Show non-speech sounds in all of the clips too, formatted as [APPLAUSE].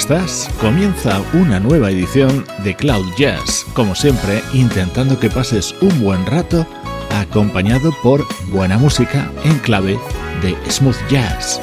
Estás? Comienza una nueva edición de Cloud Jazz, como siempre intentando que pases un buen rato acompañado por buena música en clave de smooth jazz.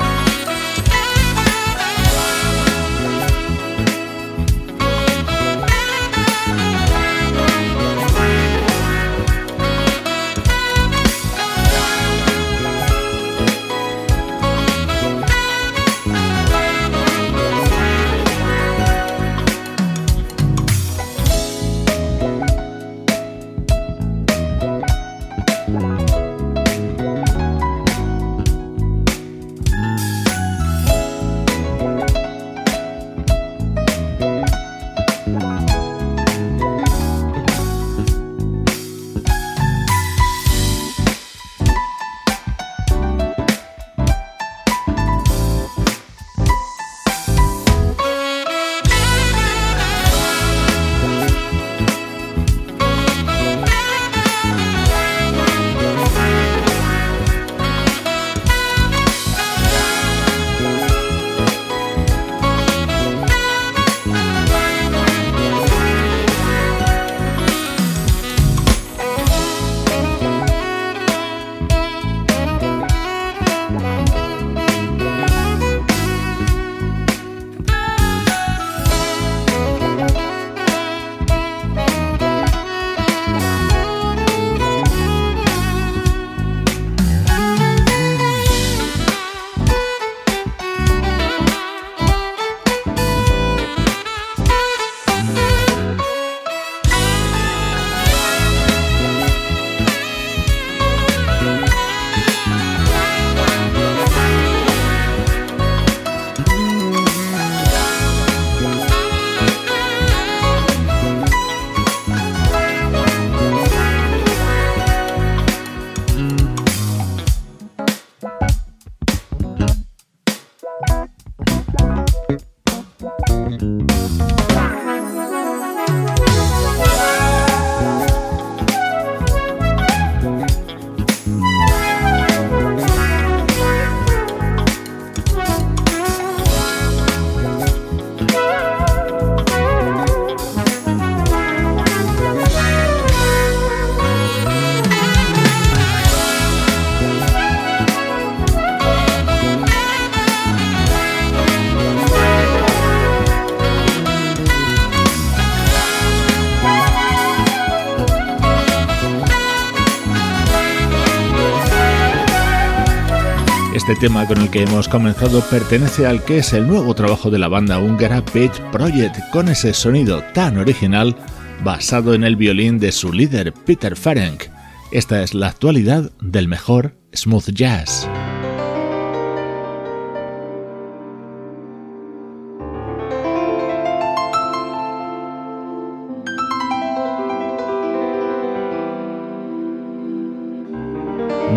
Este tema con el que hemos comenzado pertenece al que es el nuevo trabajo de la banda húngara Page Project, con ese sonido tan original basado en el violín de su líder Peter Ferenc. Esta es la actualidad del mejor smooth jazz.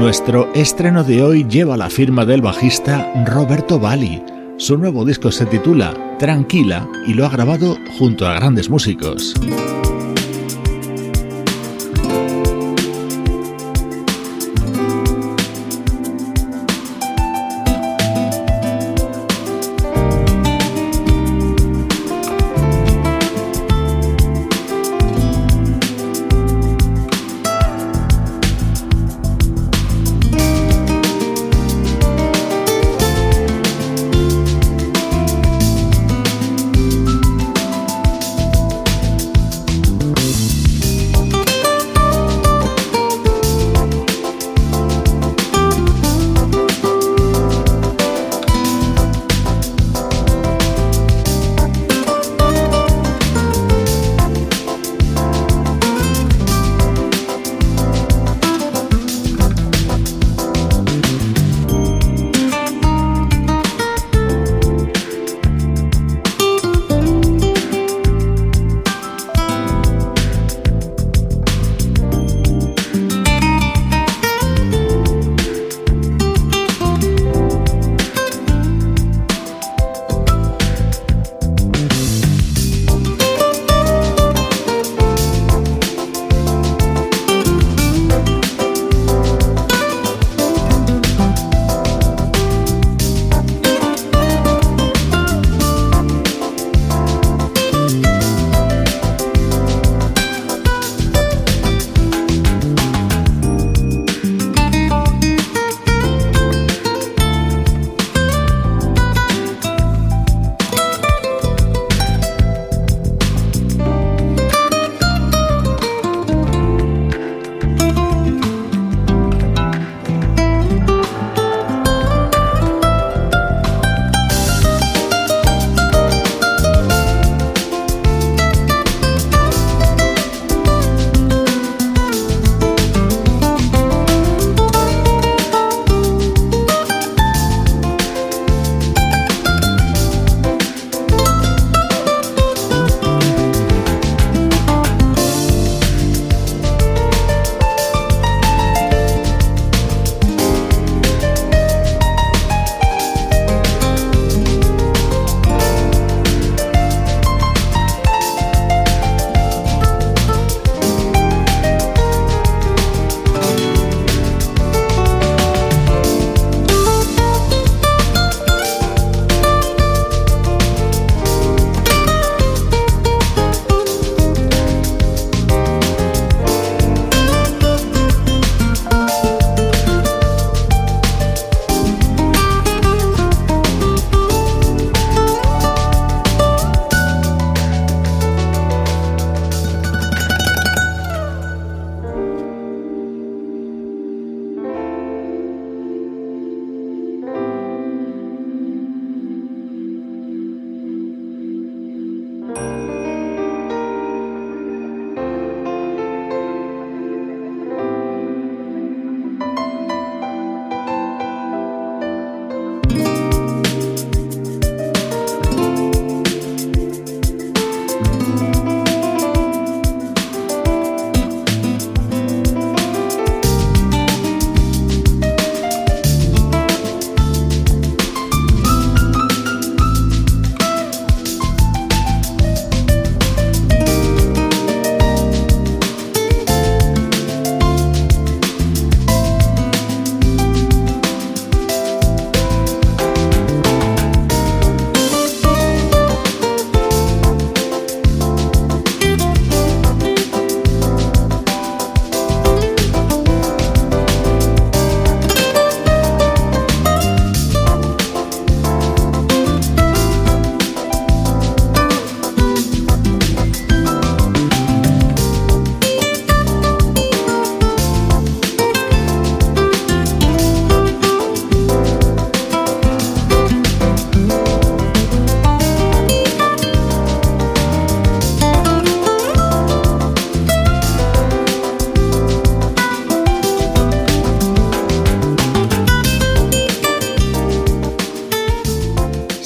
Nuestro estreno de hoy lleva la firma del bajista Roberto Bali. Su nuevo disco se titula Tranquila y lo ha grabado junto a grandes músicos.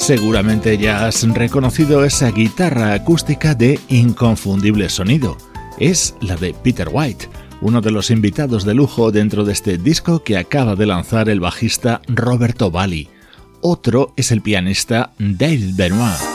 Seguramente ya has reconocido esa guitarra acústica de inconfundible sonido. Es la de Peter White, uno de los invitados de lujo dentro de este disco que acaba de lanzar el bajista Roberto Bali. Otro es el pianista Dave Benoit.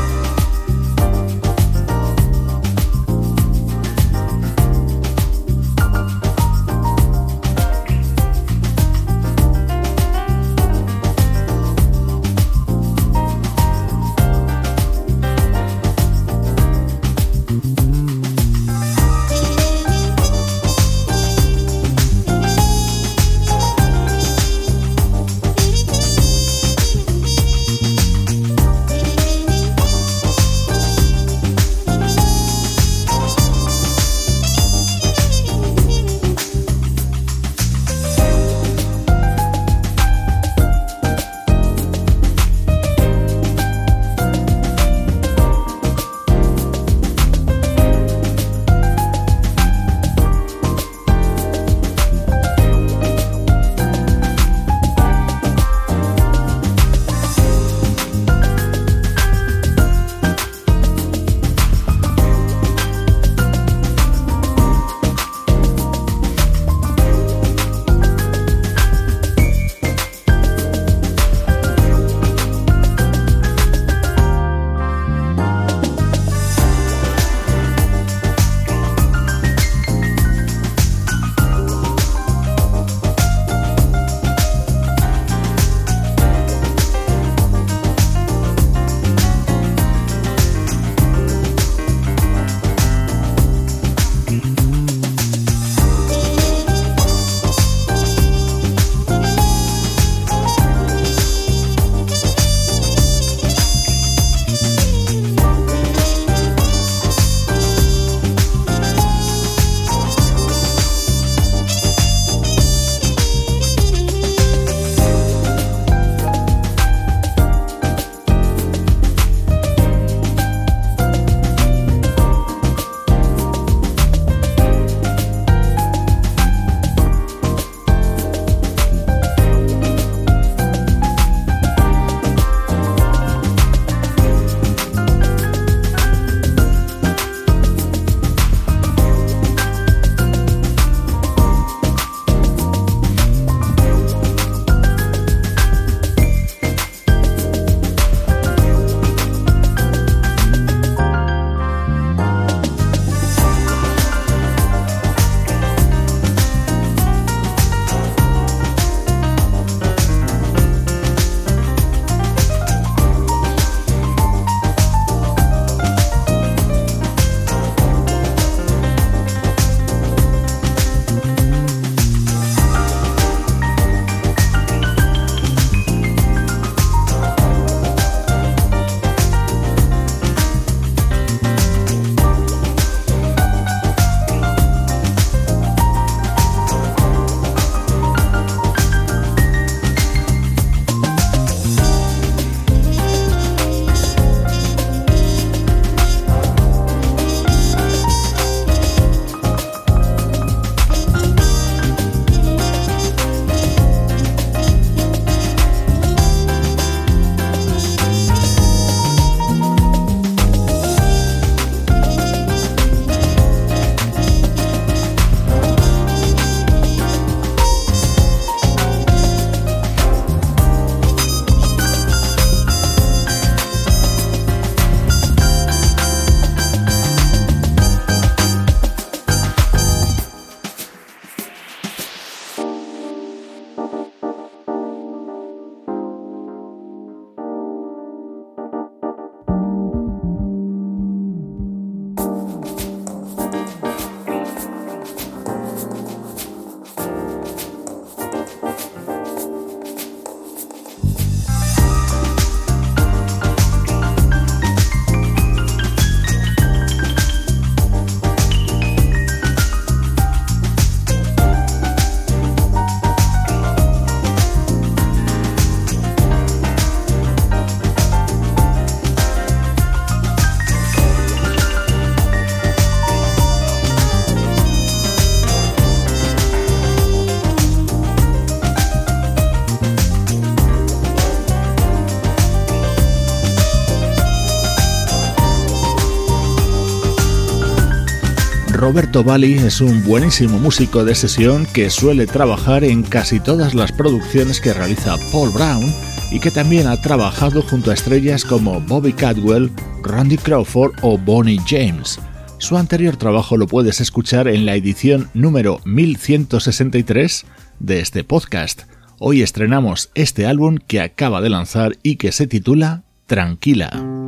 Roberto Bali es un buenísimo músico de sesión que suele trabajar en casi todas las producciones que realiza Paul Brown y que también ha trabajado junto a estrellas como Bobby Cadwell, Randy Crawford o Bonnie James. Su anterior trabajo lo puedes escuchar en la edición número 1163 de este podcast. Hoy estrenamos este álbum que acaba de lanzar y que se titula Tranquila.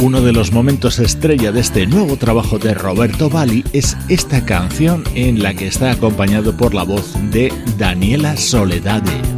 Uno de los momentos estrella de este nuevo trabajo de Roberto Bali es esta canción en la que está acompañado por la voz de Daniela Soledade.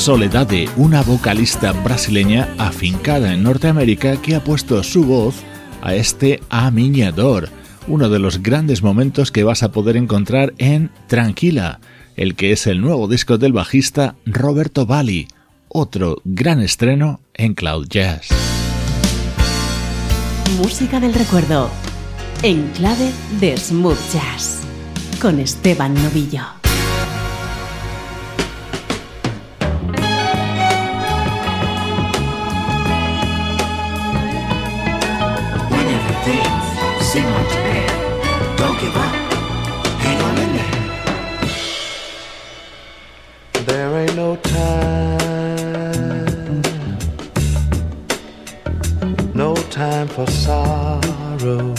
Soledade, una vocalista brasileña afincada en Norteamérica que ha puesto su voz a este Amiñador, uno de los grandes momentos que vas a poder encontrar en Tranquila, el que es el nuevo disco del bajista Roberto Bali, otro gran estreno en Cloud Jazz. Música del recuerdo, en clave de smooth jazz, con Esteban Novillo. For sorrow.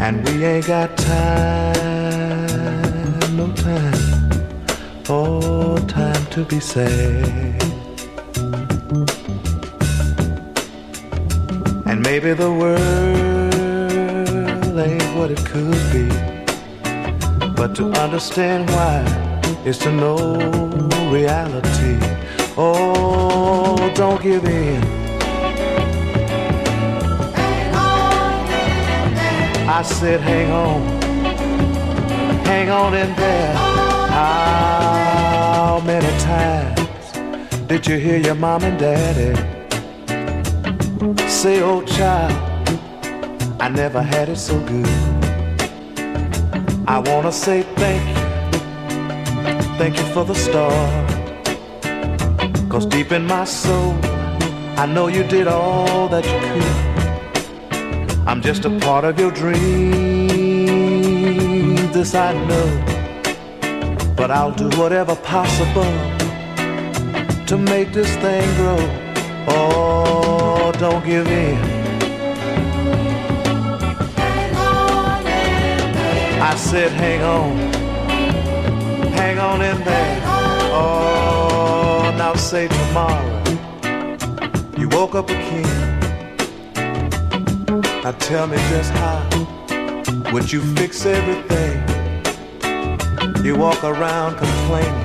And we ain't got time, no time, oh, time to be sad. And maybe the world ain't what it could be. But to understand why is to know reality. Oh, don't give in. I said, hang on, hang on in there. How many times did you hear your mom and daddy say, oh child, I never had it so good. I wanna say thank you, thank you for the start. Cause deep in my soul, I know you did all that you could. I'm just a part of your dream, this I know. But I'll do whatever possible to make this thing grow. Oh, don't give in. I said, hang on, hang on in there. Oh now say tomorrow you woke up a king. Now tell me just how would you fix everything? You walk around complaining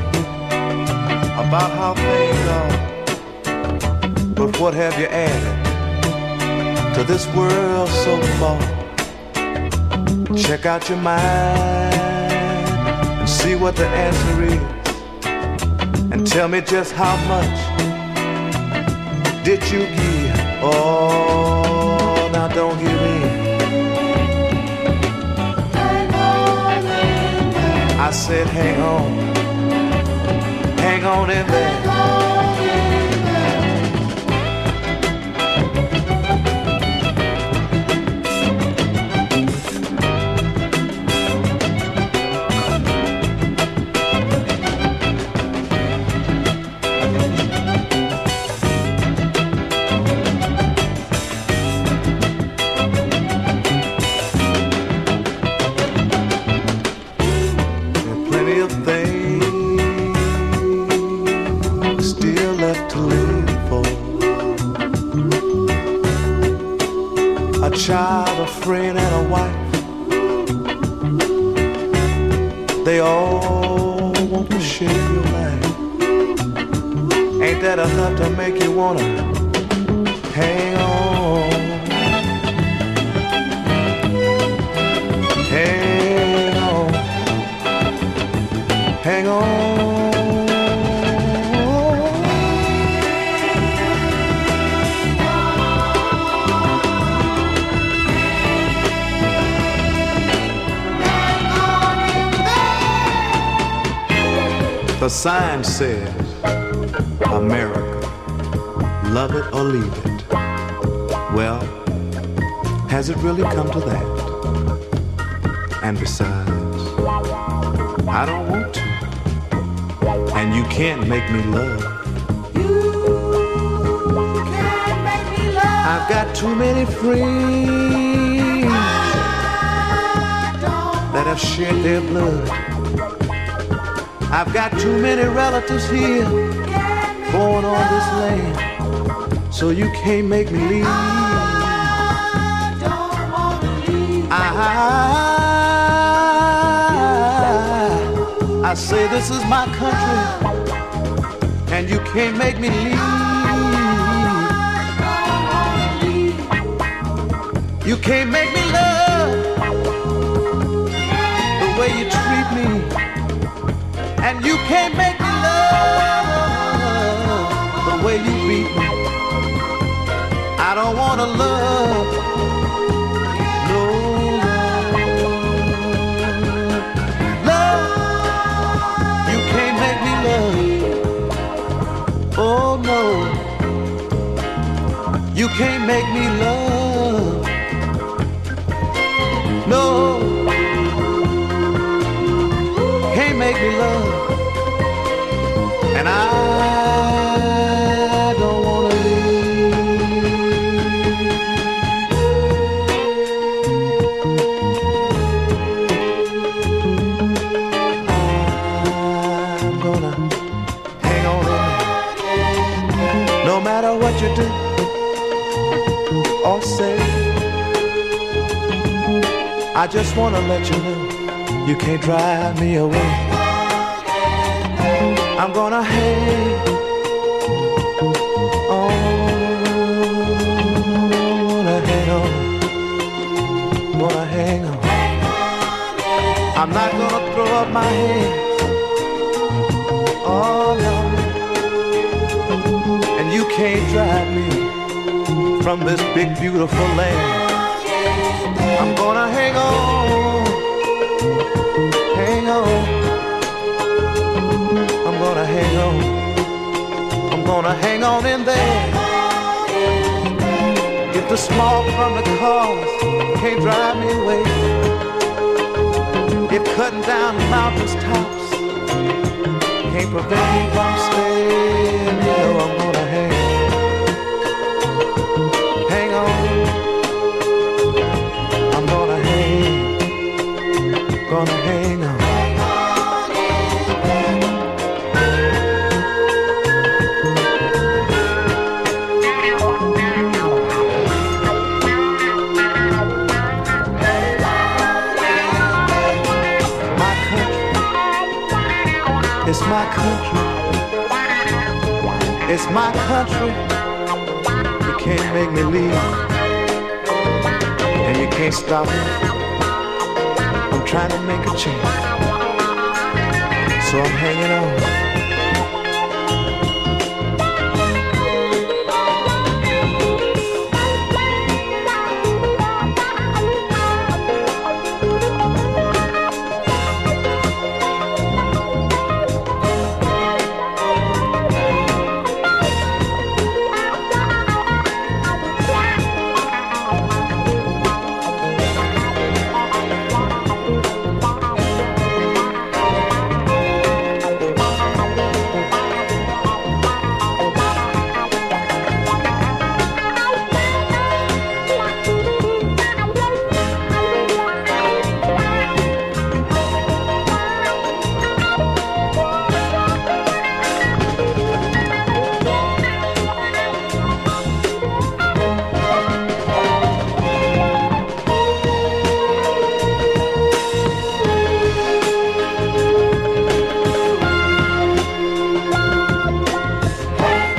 about how things are. But what have you added to this world so far? Check out your mind and see what the answer is. And tell me just how much did you give? Oh, now don't give in. I said, hang on, hang on in there. Sign says, America, love it or leave it. Well, has it really come to that? And besides, I don't want to. And you can't make me love. You can't make me love. I've got too many friends that have shed their blood. I've got too many relatives here born on this land, so you can't make me leave. I, don't want to leave. I, I say this is my country, and you can't make me leave. You can't make me love the way you treat me, and you can't make me love the way you beat me. I don't wanna love. No love. Love, you can't make me love. Oh no, you can't make me love. And I just wanna let you know you can't drive me away. I'm gonna hang on, gonna hang on, gonna hang on. I'm not gonna throw up my hands. Oh no, and you can't drive me from this big beautiful land. Gonna hang on in there. If the smoke from the cars can't drive me away, if cutting down mountains tops can't prevent me from staying, you know I'm gonna hang. gonna hang on. My country, it's my country. You can't make me leave, and you can't stop me I'm trying to make a change. So I'm hanging on.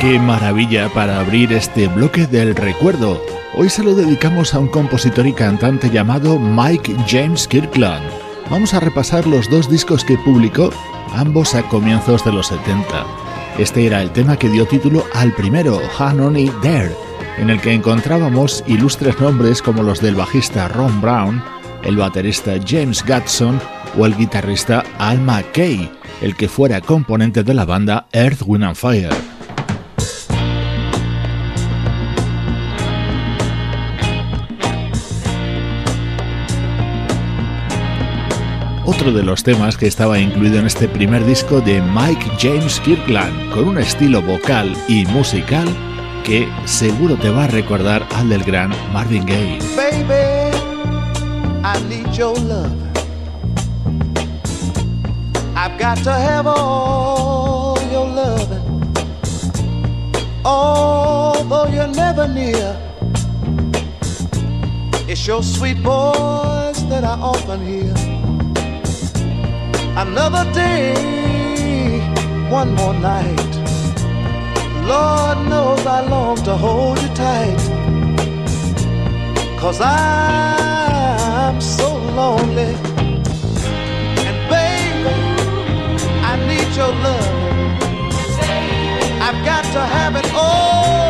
Qué maravilla para abrir este bloque del recuerdo. Hoy se lo dedicamos a un compositor y cantante llamado Mike James Kirkland. Vamos a repasar los dos discos que publicó, ambos a comienzos de los 70. Este era el tema que dio título al primero, Hanoni There, en el que encontrábamos ilustres nombres como los del bajista Ron Brown, el baterista James Gatson o el guitarrista Al McKay, el que fuera componente de la banda Earth, Wind and Fire. Otro de los temas que estaba incluido en este primer disco de Mike James Kirkland, con un estilo vocal y musical que seguro te va a recordar al del gran Marvin Gaye. Baby, I need your love. I've got to have all your loving. Although you're never near, it's your sweet voice that I often hear. Another day, one more night. Lord knows I long to hold you tight. Cause I'm so lonely. And baby, I need your love. I've got to have it all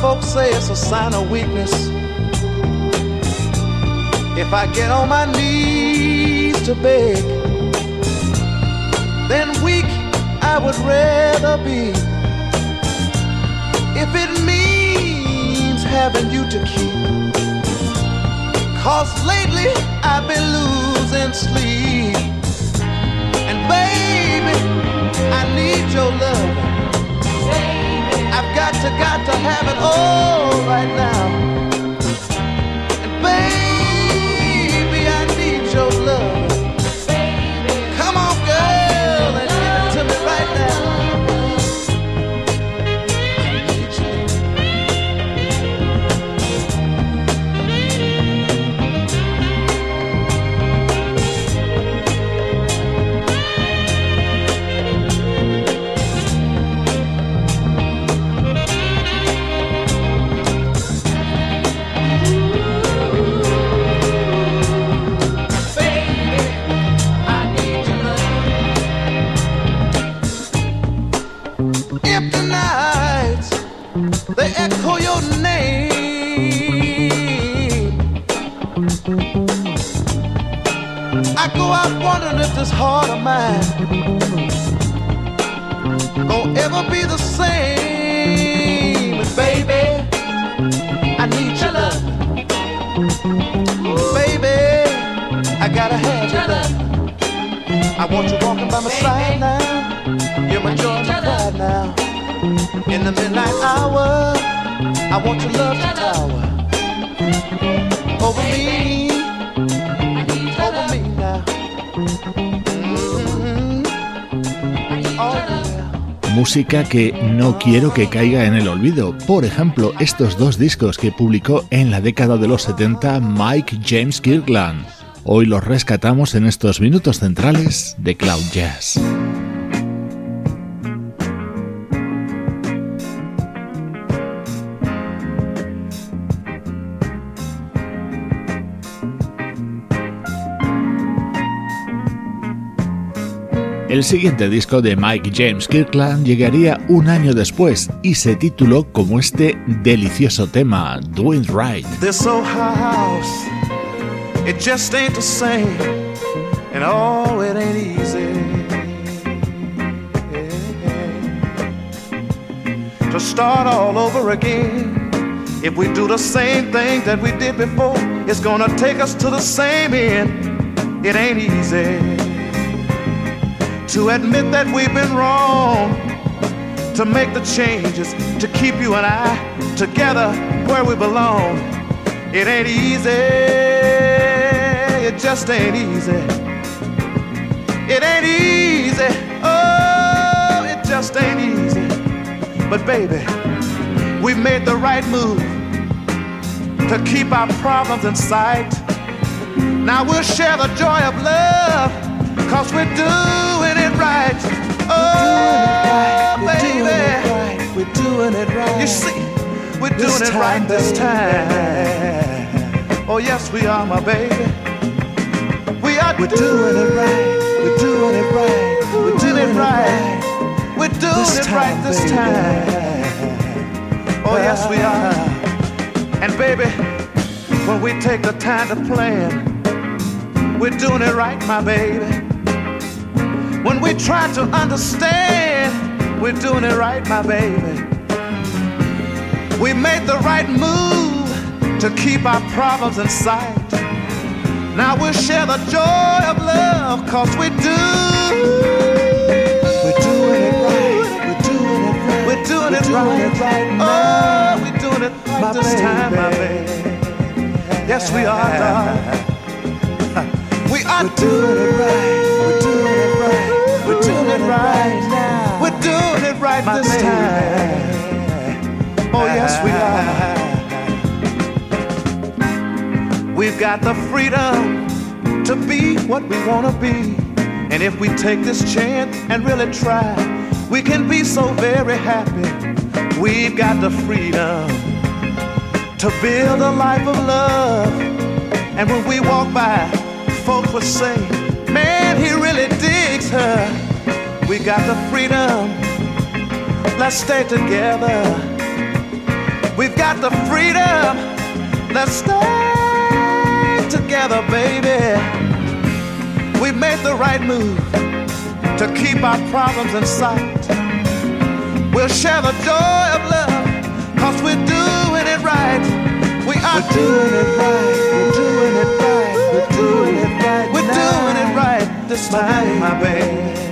folks say it's a sign of weakness. If I get on my knees to beg, then weak I would rather be. If it means having you to keep. Cause lately I've been losing sleep. And baby, I need your love. I've got to, got to have it all right now. And baby, this heart of mine gonna ever be the same. And baby, I need your love. Baby, I gotta have your love. I want you walking by my side now. You're my joy and my pride now. In the midnight hour, I want your love to tower over me, Música que no quiero que caiga en el olvido. Por ejemplo, estos dos discos que publicó en la década de los 70 Mike James Kirkland. Hoy los rescatamos en estos minutos centrales de Cloud Jazz. El siguiente disco de Mike James Kirkland llegaría un año después y se tituló como este delicioso tema, Doing Right. This old house, it just ain't the same, and oh, it ain't easy to start all over again. If we do the same thing that we did before, it's gonna take us to the same end. It ain't easy to admit that we've been wrong, to make the changes, to keep you and I together where we belong. It ain't easy, it just ain't easy. It ain't easy, oh, it just ain't easy. But baby, we made the right move to keep our problems in sight. Now we'll share the joy of love, cause we're oh, doing it right. Oh. We're doing it right. You see, we're This doing it time, right this time. Oh, yes, we are, my baby. We are We're doing it right. We're doing it right. We're doing doing it right. We're doing This it right this baby. time. Oh, yes, we are. And baby, when we take the time to plan, we're doing it right, my baby. When we try to understand, we're doing it right, my baby. We made the right move to keep our problems in sight. Now we'll share the joy of love, cause we do. We're doing it right. We're doing it right. We're doing it right. Oh, we're doing it right My this time, my baby. baby. Yes, we are, [LAUGHS] darling. We are doing it right. We're doing it right. We're doing it right now. We're this time. Oh, yes, we are. We've got the freedom to be what we want to be. And if we take this chance and really try, we can be so very happy. We've got the freedom to build a life of love. And when we walk by, folks will say, Man, he really digs her. We got the freedom. Let's stay together. We've got the freedom. Let's stay together, baby. We've made the right move to keep our problems in sight. We'll share the joy of love, cause we're doing it right. We are we're doing it right. We're doing it right. We're doing it right. We're doing it right this time, my baby.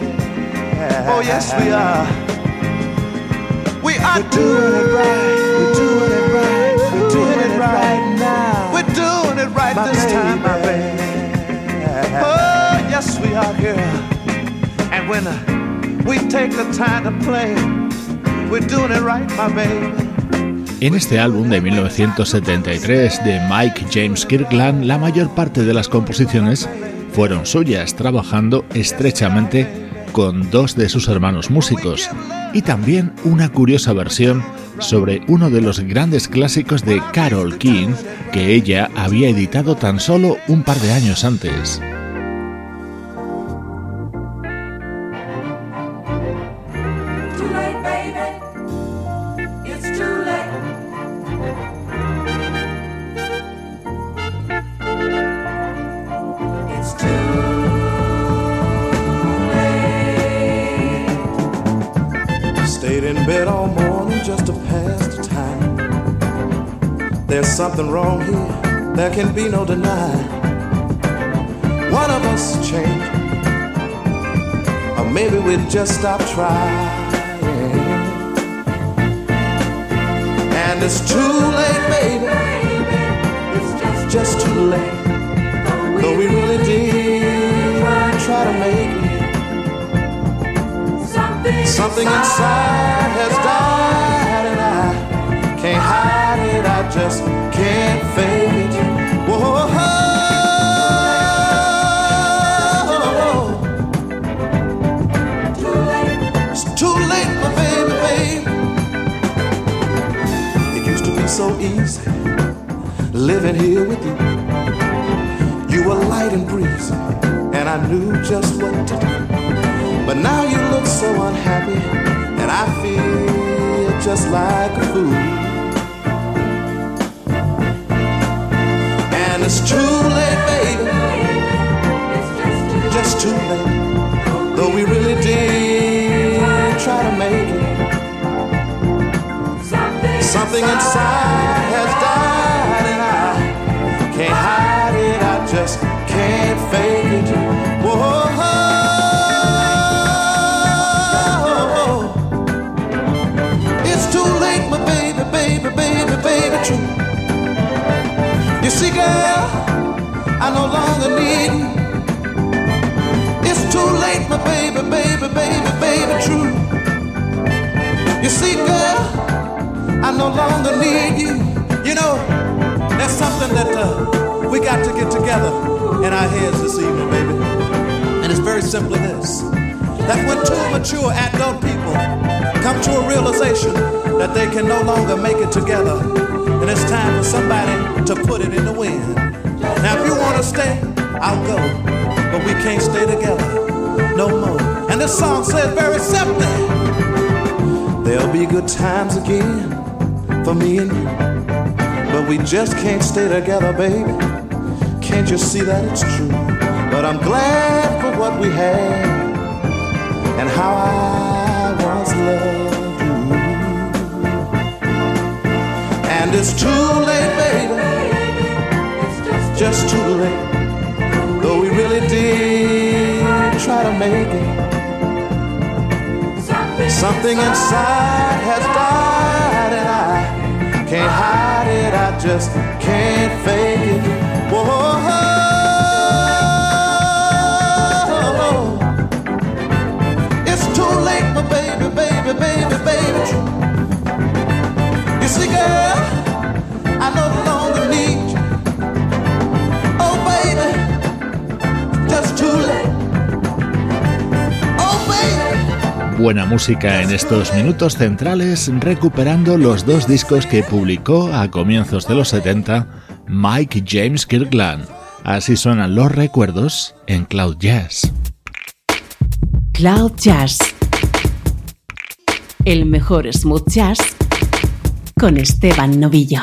Oh, yes, we are. We are we're doing it right. We're doing it right. We're doing it right now. We're doing it right my this baby. time, my baby. Oh, yes, we are, girl. And when uh, we take the time to play, we're doing it right, my baby. En este álbum de 1973 de Mike James Kirkland, la mayor parte de las composiciones fueron suyas, trabajando estrechamente con dos de sus hermanos músicos, y también una curiosa versión sobre uno de los grandes clásicos de Carol King que ella había editado tan solo un par de años antes. Can be no denying. One of us changed, or maybe we just stop trying. And it's too late, baby. It's just, just too late. Though we really did try to make it. Something inside has living here with you. You were light and breezy, and I knew just what to do. But now you look so unhappy, and I feel just like a fool. And it's too See, girl, I no longer need you. It's too late, my baby, baby, baby, baby, true. You see, girl, I no longer need you. You know, there's something that uh, we got to get together in our heads this evening, baby. And it's very simply this that when two mature adult people come to a realization that they can no longer make it together, and it's time for somebody to put it in the wind. Now, if you want to stay, I'll go. But we can't stay together no more. And this song says very simply There'll be good times again for me and you. But we just can't stay together, baby. Can't you see that it's true? But I'm glad for what we had and how I And it's too late, baby. Just too late. Though we really did try to make it. Something inside has died, and I can't hide it. I just can't fake it. Whoa. Buena música en estos minutos centrales, recuperando los dos discos que publicó a comienzos de los 70 Mike James Kirkland. Así suenan los recuerdos en Cloud Jazz. Cloud Jazz. El mejor smooth jazz con Esteban Novillo.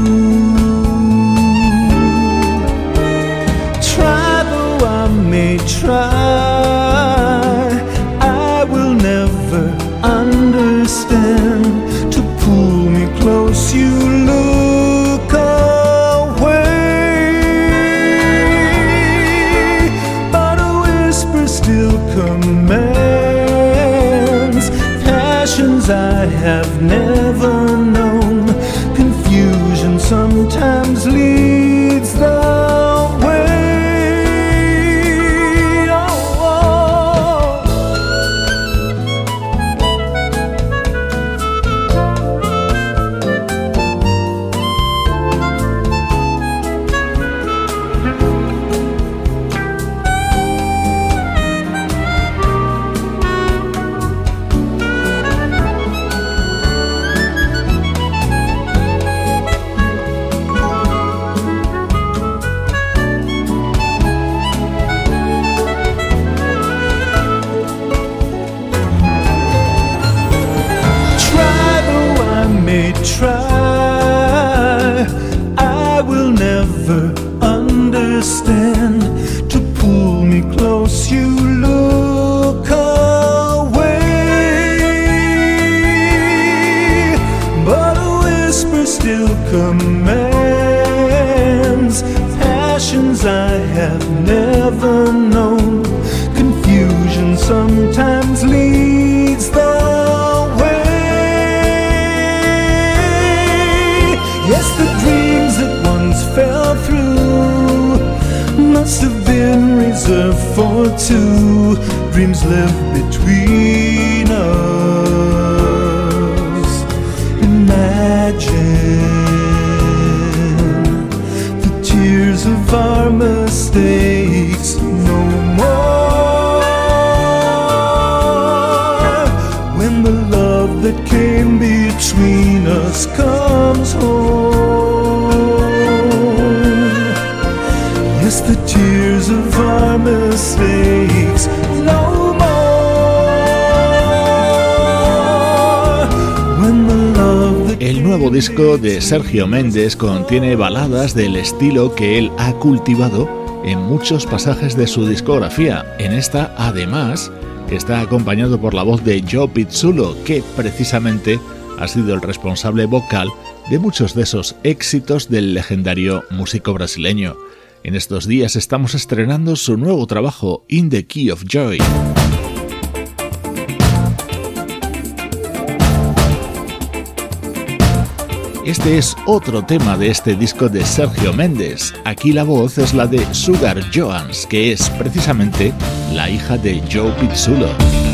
El nuevo disco de Sergio Méndez contiene baladas del estilo que él ha cultivado en muchos pasajes de su discografía. En esta, además, está acompañado por la voz de Joe Pizzulo, que precisamente ha sido el responsable vocal de muchos de esos éxitos del legendario músico brasileño. En estos días estamos estrenando su nuevo trabajo, In the Key of Joy. Este es otro tema de este disco de Sergio Méndez. Aquí la voz es la de Sugar Joans, que es precisamente la hija de Joe Pizzulo.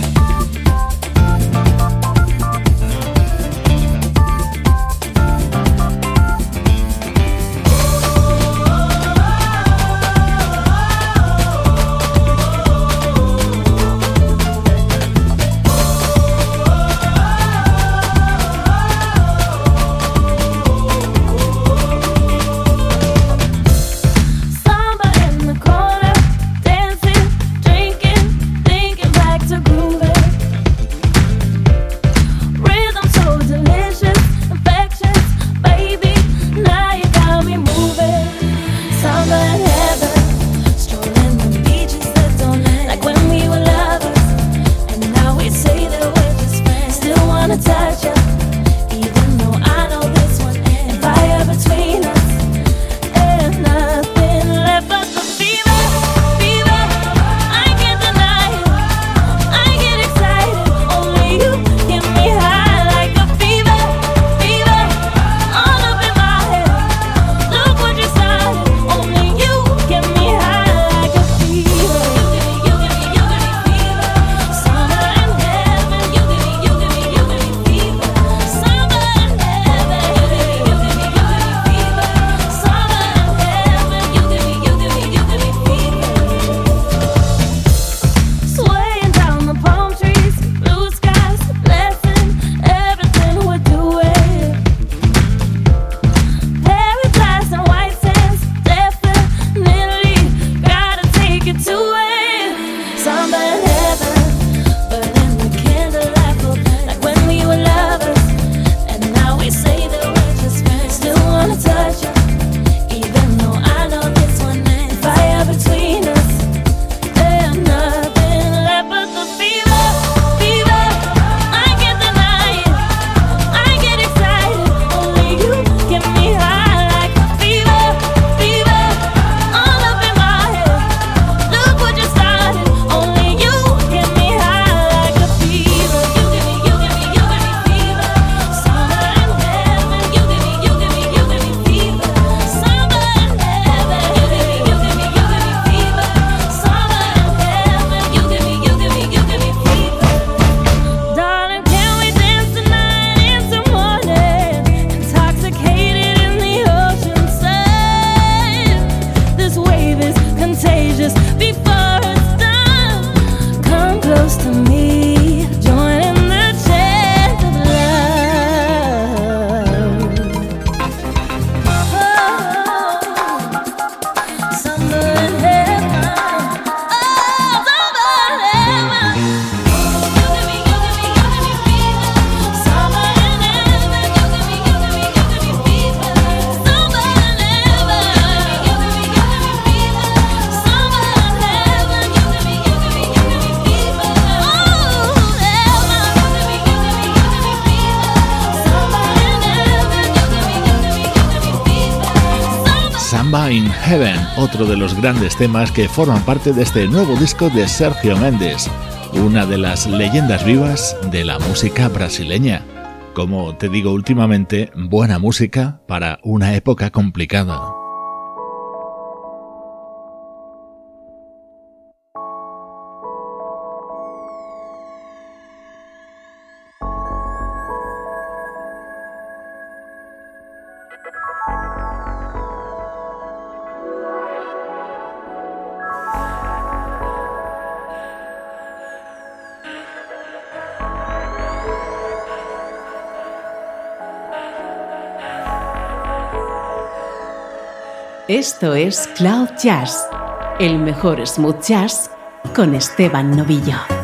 Grandes temas que forman parte de este nuevo disco de Sergio Méndez, una de las leyendas vivas de la música brasileña. Como te digo últimamente, buena música para una época complicada. Esto es Cloud Jazz, el mejor smooth jazz con Esteban Novillo.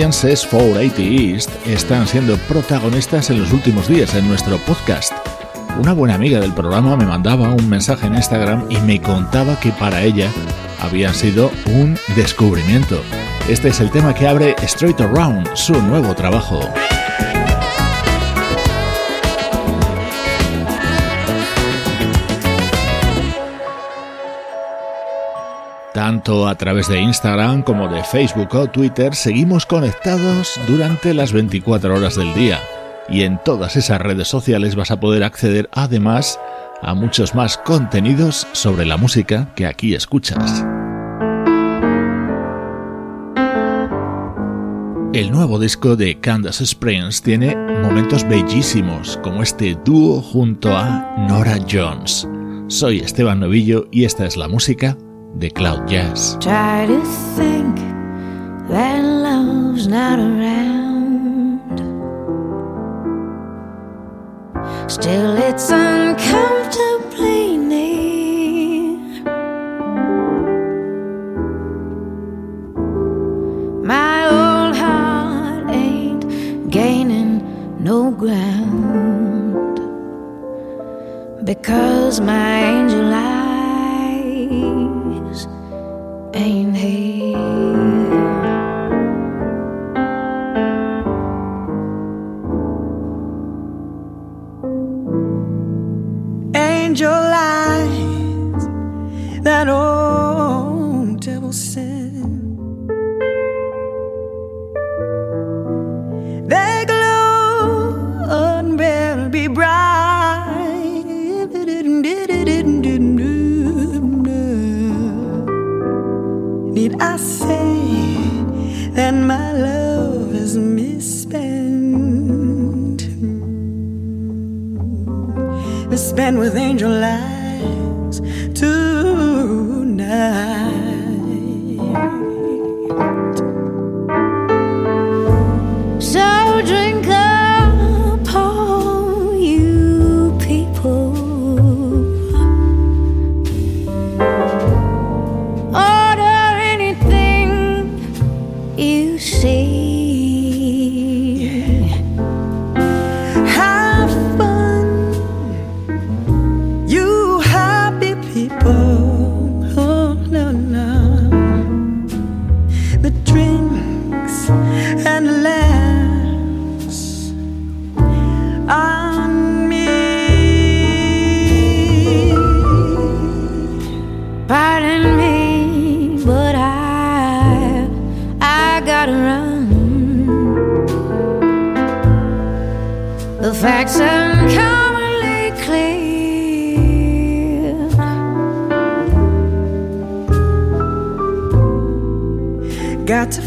Canadienses 480 East están siendo protagonistas en los últimos días en nuestro podcast. Una buena amiga del programa me mandaba un mensaje en Instagram y me contaba que para ella habían sido un descubrimiento. Este es el tema que abre Straight Around, su nuevo trabajo. Tanto a través de Instagram como de Facebook o Twitter seguimos conectados durante las 24 horas del día y en todas esas redes sociales vas a poder acceder además a muchos más contenidos sobre la música que aquí escuchas. El nuevo disco de Candace Springs tiene momentos bellísimos como este dúo junto a Nora Jones. Soy Esteban Novillo y esta es la música de Cloud Jazz. Try to think that love's not around. Still, it's uncomfortably near. My old heart ain't gaining no ground because my angel facts uncommonly clear. Got to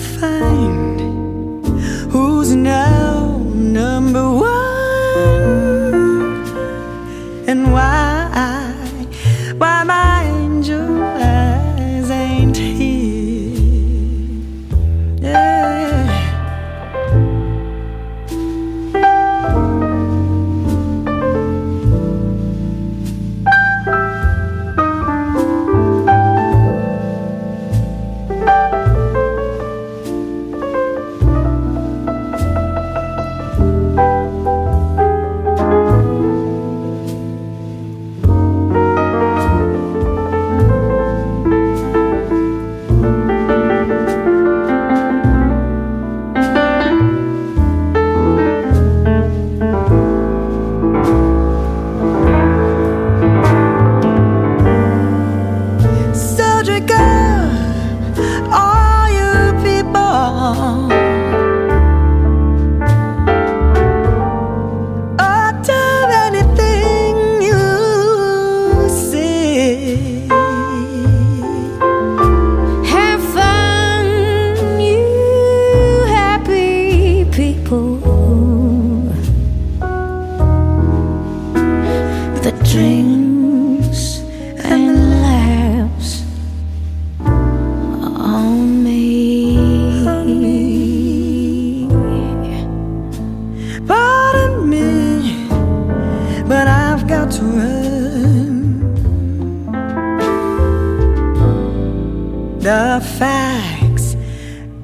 the facts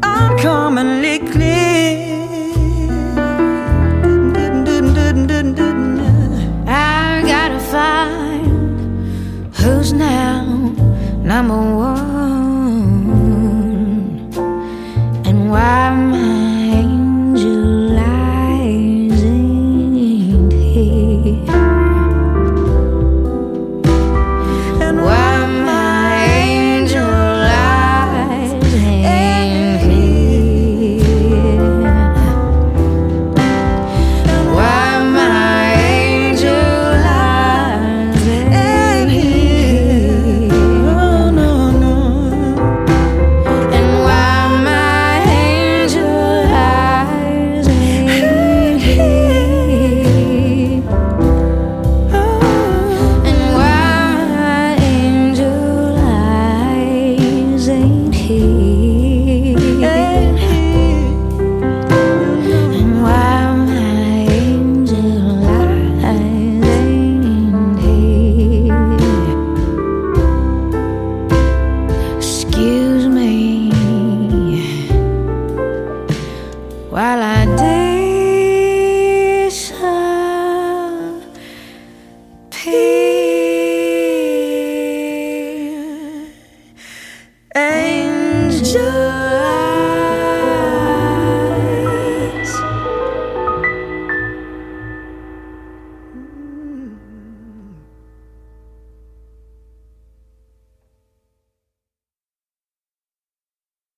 are commonly clear. I gotta find who's now number one.